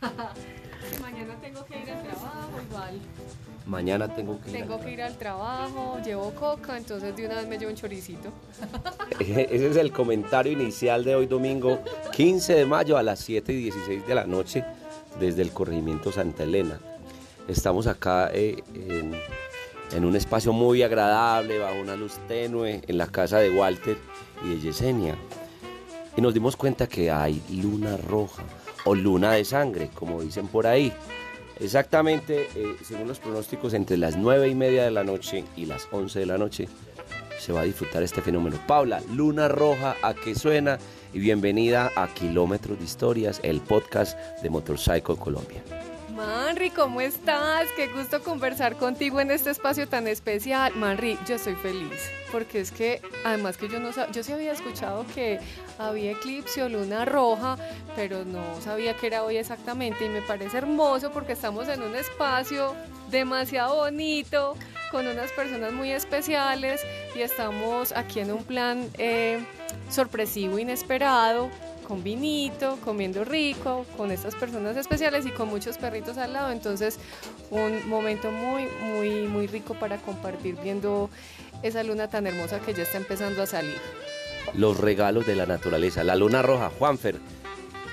Mañana tengo que ir al trabajo, igual. Mañana tengo que ir. Tengo que ir al trabajo, llevo coca, entonces de una vez me llevo un choricito. Ese es el comentario inicial de hoy domingo 15 de mayo a las 7 y 16 de la noche desde el corregimiento Santa Elena. Estamos acá eh, en, en un espacio muy agradable, bajo una luz tenue, en la casa de Walter y de Yesenia. Y nos dimos cuenta que hay luna roja o luna de sangre, como dicen por ahí. Exactamente, eh, según los pronósticos, entre las 9 y media de la noche y las 11 de la noche se va a disfrutar este fenómeno. Paula, Luna Roja, ¿a qué suena? Y bienvenida a Kilómetros de Historias, el podcast de Motorcycle Colombia. Manri, ¿cómo estás? Qué gusto conversar contigo en este espacio tan especial. Manri, yo estoy feliz, porque es que además que yo no sab- yo sí había escuchado que había eclipse o luna roja, pero no sabía que era hoy exactamente y me parece hermoso porque estamos en un espacio demasiado bonito, con unas personas muy especiales y estamos aquí en un plan eh, sorpresivo, inesperado, con vinito, comiendo rico, con estas personas especiales y con muchos perritos al lado. Entonces, un momento muy, muy, muy rico para compartir viendo esa luna tan hermosa que ya está empezando a salir. Los regalos de la naturaleza, la Luna Roja, Juanfer,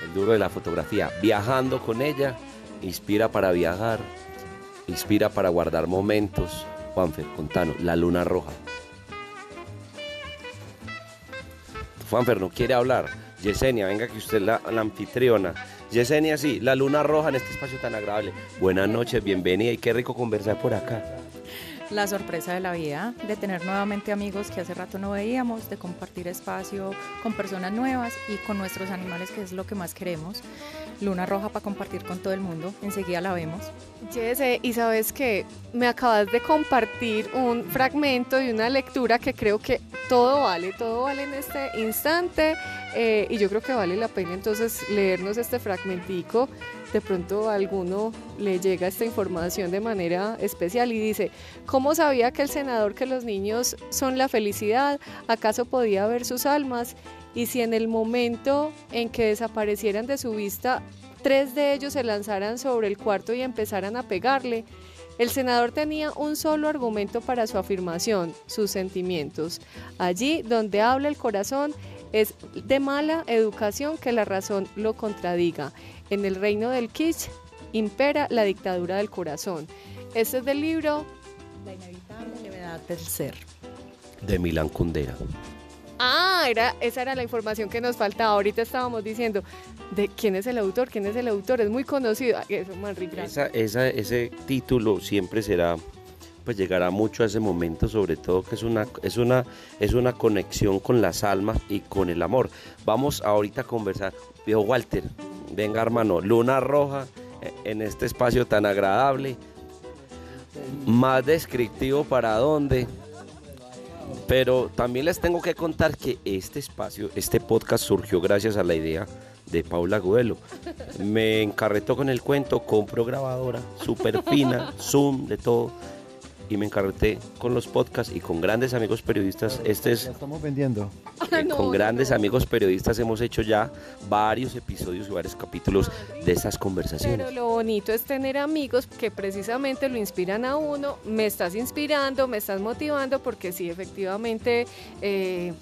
el duro de la fotografía, viajando con ella, inspira para viajar, inspira para guardar momentos. Juanfer, contanos, la Luna Roja. Juanfer no quiere hablar. Yesenia, venga que usted es la, la anfitriona. Yesenia, sí, la luna roja en este espacio tan agradable. Buenas noches, bienvenida y qué rico conversar por acá. La sorpresa de la vida, de tener nuevamente amigos que hace rato no veíamos, de compartir espacio con personas nuevas y con nuestros animales, que es lo que más queremos. Luna roja para compartir con todo el mundo, enseguida la vemos. Jesse, y sabes que me acabas de compartir un fragmento de una lectura que creo que todo vale, todo vale en este instante eh, y yo creo que vale la pena entonces leernos este fragmentico. De pronto a alguno le llega esta información de manera especial y dice, ¿cómo sabía que el senador que los niños son la felicidad? ¿Acaso podía ver sus almas? Y si en el momento en que desaparecieran de su vista tres de ellos se lanzaran sobre el cuarto y empezaran a pegarle. El senador tenía un solo argumento para su afirmación, sus sentimientos. Allí donde habla el corazón es de mala educación que la razón lo contradiga. En el reino del kitsch impera la dictadura del corazón. Este es del libro La inevitable levedad del ser. De Milán Kundera. Ah, era, esa era la información que nos faltaba. Ahorita estábamos diciendo de quién es el autor, quién es el autor, es muy conocido. Eso, Manri, gracias. Esa, esa- ese título siempre será, pues llegará mucho a ese momento, sobre todo que es una, es una, es una conexión con las almas y con el amor. Vamos ahorita a conversar. Viejo Walter, venga hermano, Luna Roja, eh, en este espacio tan agradable, más descriptivo para dónde. Pero también les tengo que contar que este espacio, este podcast surgió gracias a la idea de Paula Gudelo. Me encarretó con el cuento, compro grabadora, súper fina, zoom, de todo. Y me encarreté con los podcasts y con grandes amigos periodistas. Este es Ya estamos vendiendo. Eh, no, con grandes no. amigos periodistas hemos hecho ya varios episodios y varios capítulos de estas conversaciones. Pero lo bonito es tener amigos que precisamente lo inspiran a uno. Me estás inspirando, me estás motivando, porque sí, efectivamente. eh,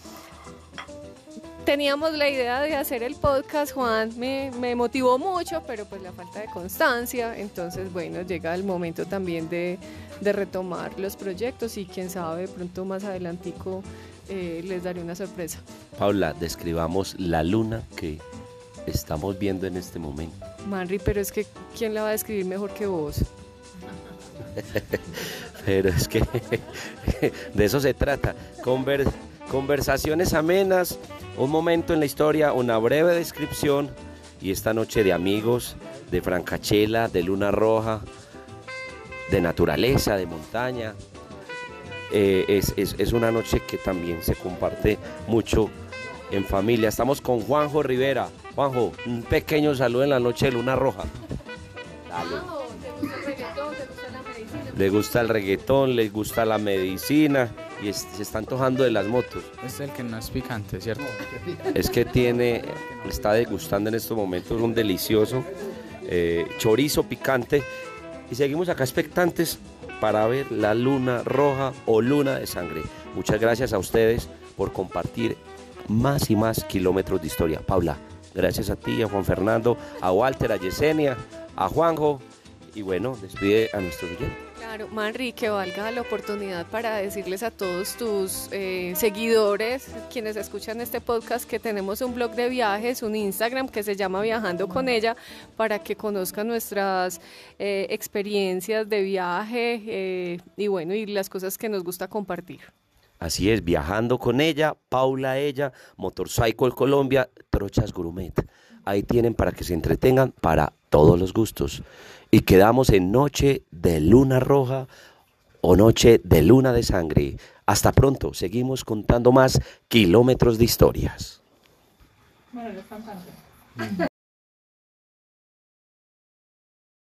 Teníamos la idea de hacer el podcast, Juan me, me motivó mucho, pero pues la falta de constancia, entonces bueno, llega el momento también de, de retomar los proyectos y quién sabe, de pronto más adelantico eh, les daré una sorpresa. Paula, describamos la luna que estamos viendo en este momento. Manri, pero es que ¿quién la va a describir mejor que vos? Pero es que de eso se trata. Conver- conversaciones amenas, un momento en la historia, una breve descripción y esta noche de amigos, de Francachela, de Luna Roja, de naturaleza, de montaña. Eh, es, es- es una noche que también se comparte mucho en familia. Estamos con Juanjo Rivera. Juanjo, un pequeño saludo en la noche de Luna Roja. Dale. Le gusta el reggaetón, le gusta la medicina y es- se está antojando de las motos. Es el que no es picante, ¿cierto? Es que tiene, está degustando en estos momentos un delicioso eh, chorizo picante. Y seguimos acá expectantes para ver la luna roja o luna de sangre. Muchas gracias a ustedes por compartir más y más kilómetros de historia. Paula, gracias a ti, a Juan Fernando, a Walter, a Yesenia, a Juanjo. Y bueno, despide a nuestros oyentes. Claro, Manri, que valga la oportunidad para decirles a todos tus eh, seguidores, quienes escuchan este podcast, que tenemos un blog de viajes, un Instagram que se llama Viajando con ella, para que conozcan nuestras eh, experiencias de viaje eh, y bueno, y las cosas que nos gusta compartir. Así es, viajando con ella, Paula ella, Motorcycle Colombia, Trochas Gourmet. Ahí tienen para que se entretengan para todos los gustos. Y quedamos en noche de luna roja o noche de luna de sangre. Hasta pronto, seguimos contando más kilómetros de historias.